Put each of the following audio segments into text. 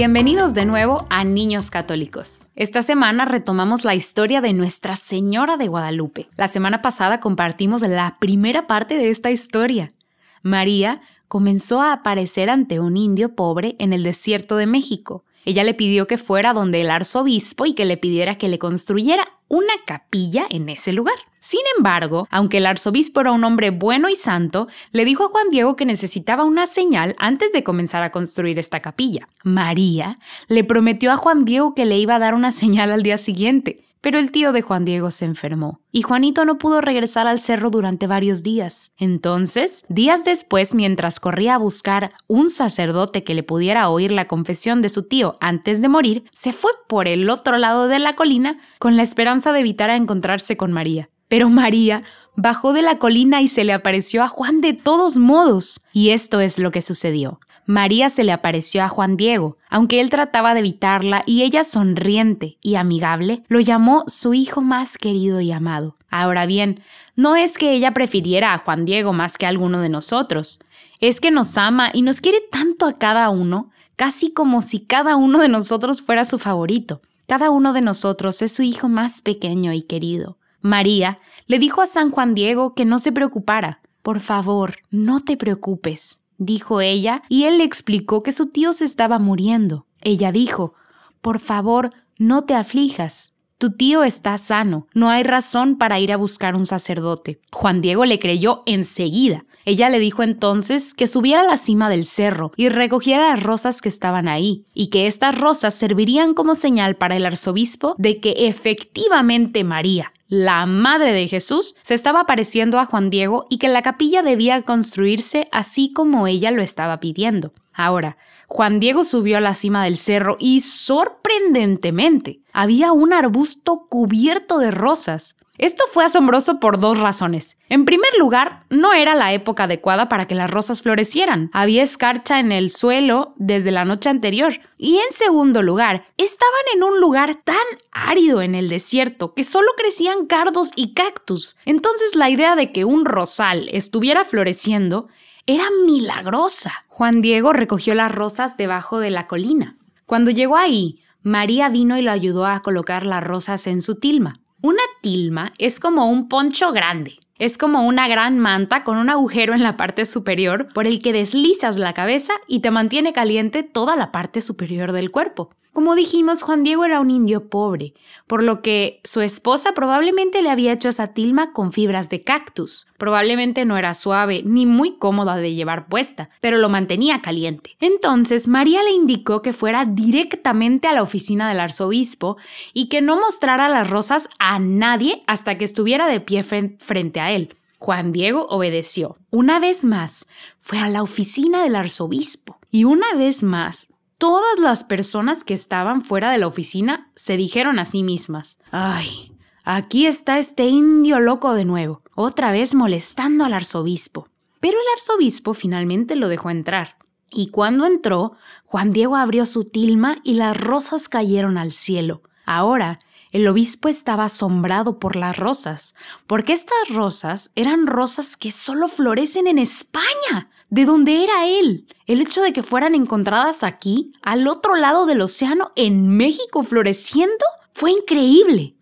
Bienvenidos de nuevo a Niños Católicos. Esta semana retomamos la historia de Nuestra Señora de Guadalupe. La semana pasada compartimos la primera parte de esta historia. María comenzó a aparecer ante un indio pobre en el desierto de México. Ella le pidió que fuera donde el arzobispo y que le pidiera que le construyera una capilla en ese lugar. Sin embargo, aunque el arzobispo era un hombre bueno y santo, le dijo a Juan Diego que necesitaba una señal antes de comenzar a construir esta capilla. María le prometió a Juan Diego que le iba a dar una señal al día siguiente. Pero el tío de Juan Diego se enfermó y Juanito no pudo regresar al cerro durante varios días. Entonces, días después, mientras corría a buscar un sacerdote que le pudiera oír la confesión de su tío antes de morir, se fue por el otro lado de la colina con la esperanza de evitar a encontrarse con María. Pero María bajó de la colina y se le apareció a Juan de todos modos. Y esto es lo que sucedió. María se le apareció a Juan Diego, aunque él trataba de evitarla y ella sonriente y amigable lo llamó su hijo más querido y amado. Ahora bien, no es que ella prefiriera a Juan Diego más que a alguno de nosotros, es que nos ama y nos quiere tanto a cada uno, casi como si cada uno de nosotros fuera su favorito. Cada uno de nosotros es su hijo más pequeño y querido. María le dijo a San Juan Diego que no se preocupara. Por favor, no te preocupes dijo ella, y él le explicó que su tío se estaba muriendo. Ella dijo, Por favor, no te aflijas. Tu tío está sano, no hay razón para ir a buscar un sacerdote. Juan Diego le creyó enseguida. Ella le dijo entonces que subiera a la cima del cerro y recogiera las rosas que estaban ahí, y que estas rosas servirían como señal para el arzobispo de que efectivamente María, la madre de Jesús, se estaba apareciendo a Juan Diego y que la capilla debía construirse así como ella lo estaba pidiendo. Ahora, Juan Diego subió a la cima del cerro y sorprendentemente había un arbusto cubierto de rosas. Esto fue asombroso por dos razones. En primer lugar, no era la época adecuada para que las rosas florecieran. Había escarcha en el suelo desde la noche anterior. Y en segundo lugar, estaban en un lugar tan árido en el desierto que solo crecían cardos y cactus. Entonces la idea de que un rosal estuviera floreciendo era milagrosa. Juan Diego recogió las rosas debajo de la colina. Cuando llegó ahí, María vino y lo ayudó a colocar las rosas en su tilma. Una tilma es como un poncho grande. Es como una gran manta con un agujero en la parte superior por el que deslizas la cabeza y te mantiene caliente toda la parte superior del cuerpo. Como dijimos, Juan Diego era un indio pobre, por lo que su esposa probablemente le había hecho esa tilma con fibras de cactus. Probablemente no era suave ni muy cómoda de llevar puesta, pero lo mantenía caliente. Entonces María le indicó que fuera directamente a la oficina del arzobispo y que no mostrara las rosas a nadie hasta que estuviera de pie frente a él. Juan Diego obedeció. Una vez más, fue a la oficina del arzobispo. Y una vez más, todas las personas que estaban fuera de la oficina se dijeron a sí mismas, ay, aquí está este indio loco de nuevo, otra vez molestando al arzobispo. Pero el arzobispo finalmente lo dejó entrar. Y cuando entró, Juan Diego abrió su tilma y las rosas cayeron al cielo. Ahora, el obispo estaba asombrado por las rosas, porque estas rosas eran rosas que solo florecen en España de dónde era él. El hecho de que fueran encontradas aquí, al otro lado del océano, en México, floreciendo, fue increíble.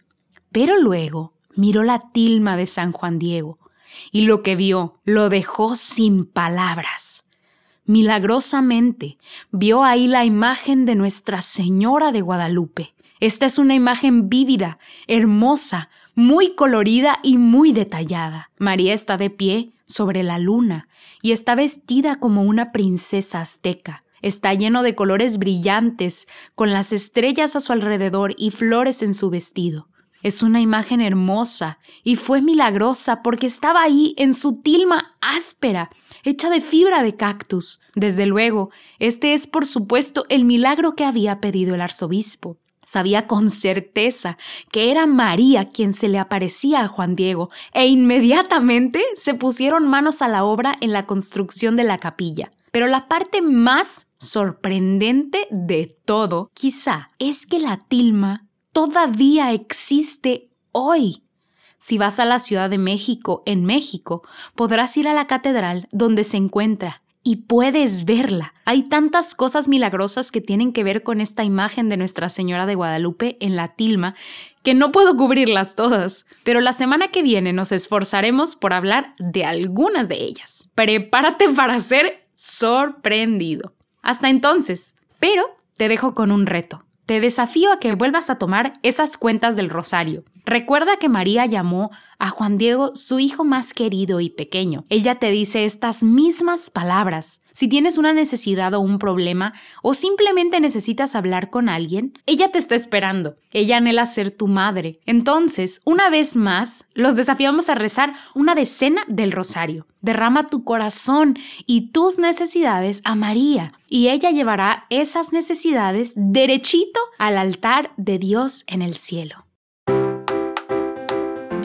Pero luego miró la tilma de San Juan Diego y lo que vio lo dejó sin palabras. Milagrosamente vio ahí la imagen de Nuestra Señora de Guadalupe. Esta es una imagen vívida, hermosa, muy colorida y muy detallada. María está de pie sobre la luna y está vestida como una princesa azteca. Está lleno de colores brillantes, con las estrellas a su alrededor y flores en su vestido. Es una imagen hermosa y fue milagrosa porque estaba ahí en su tilma áspera, hecha de fibra de cactus. Desde luego, este es por supuesto el milagro que había pedido el arzobispo. Sabía con certeza que era María quien se le aparecía a Juan Diego e inmediatamente se pusieron manos a la obra en la construcción de la capilla. Pero la parte más sorprendente de todo, quizá, es que la tilma todavía existe hoy. Si vas a la Ciudad de México, en México, podrás ir a la catedral donde se encuentra y puedes verla. Hay tantas cosas milagrosas que tienen que ver con esta imagen de Nuestra Señora de Guadalupe en la tilma que no puedo cubrirlas todas, pero la semana que viene nos esforzaremos por hablar de algunas de ellas. Prepárate para ser sorprendido. Hasta entonces, pero te dejo con un reto. Te desafío a que vuelvas a tomar esas cuentas del rosario. Recuerda que María llamó a Juan Diego su hijo más querido y pequeño. Ella te dice estas mismas palabras. Si tienes una necesidad o un problema o simplemente necesitas hablar con alguien, ella te está esperando. Ella anhela ser tu madre. Entonces, una vez más, los desafiamos a rezar una decena del rosario. Derrama tu corazón y tus necesidades a María y ella llevará esas necesidades derechito al altar de Dios en el cielo.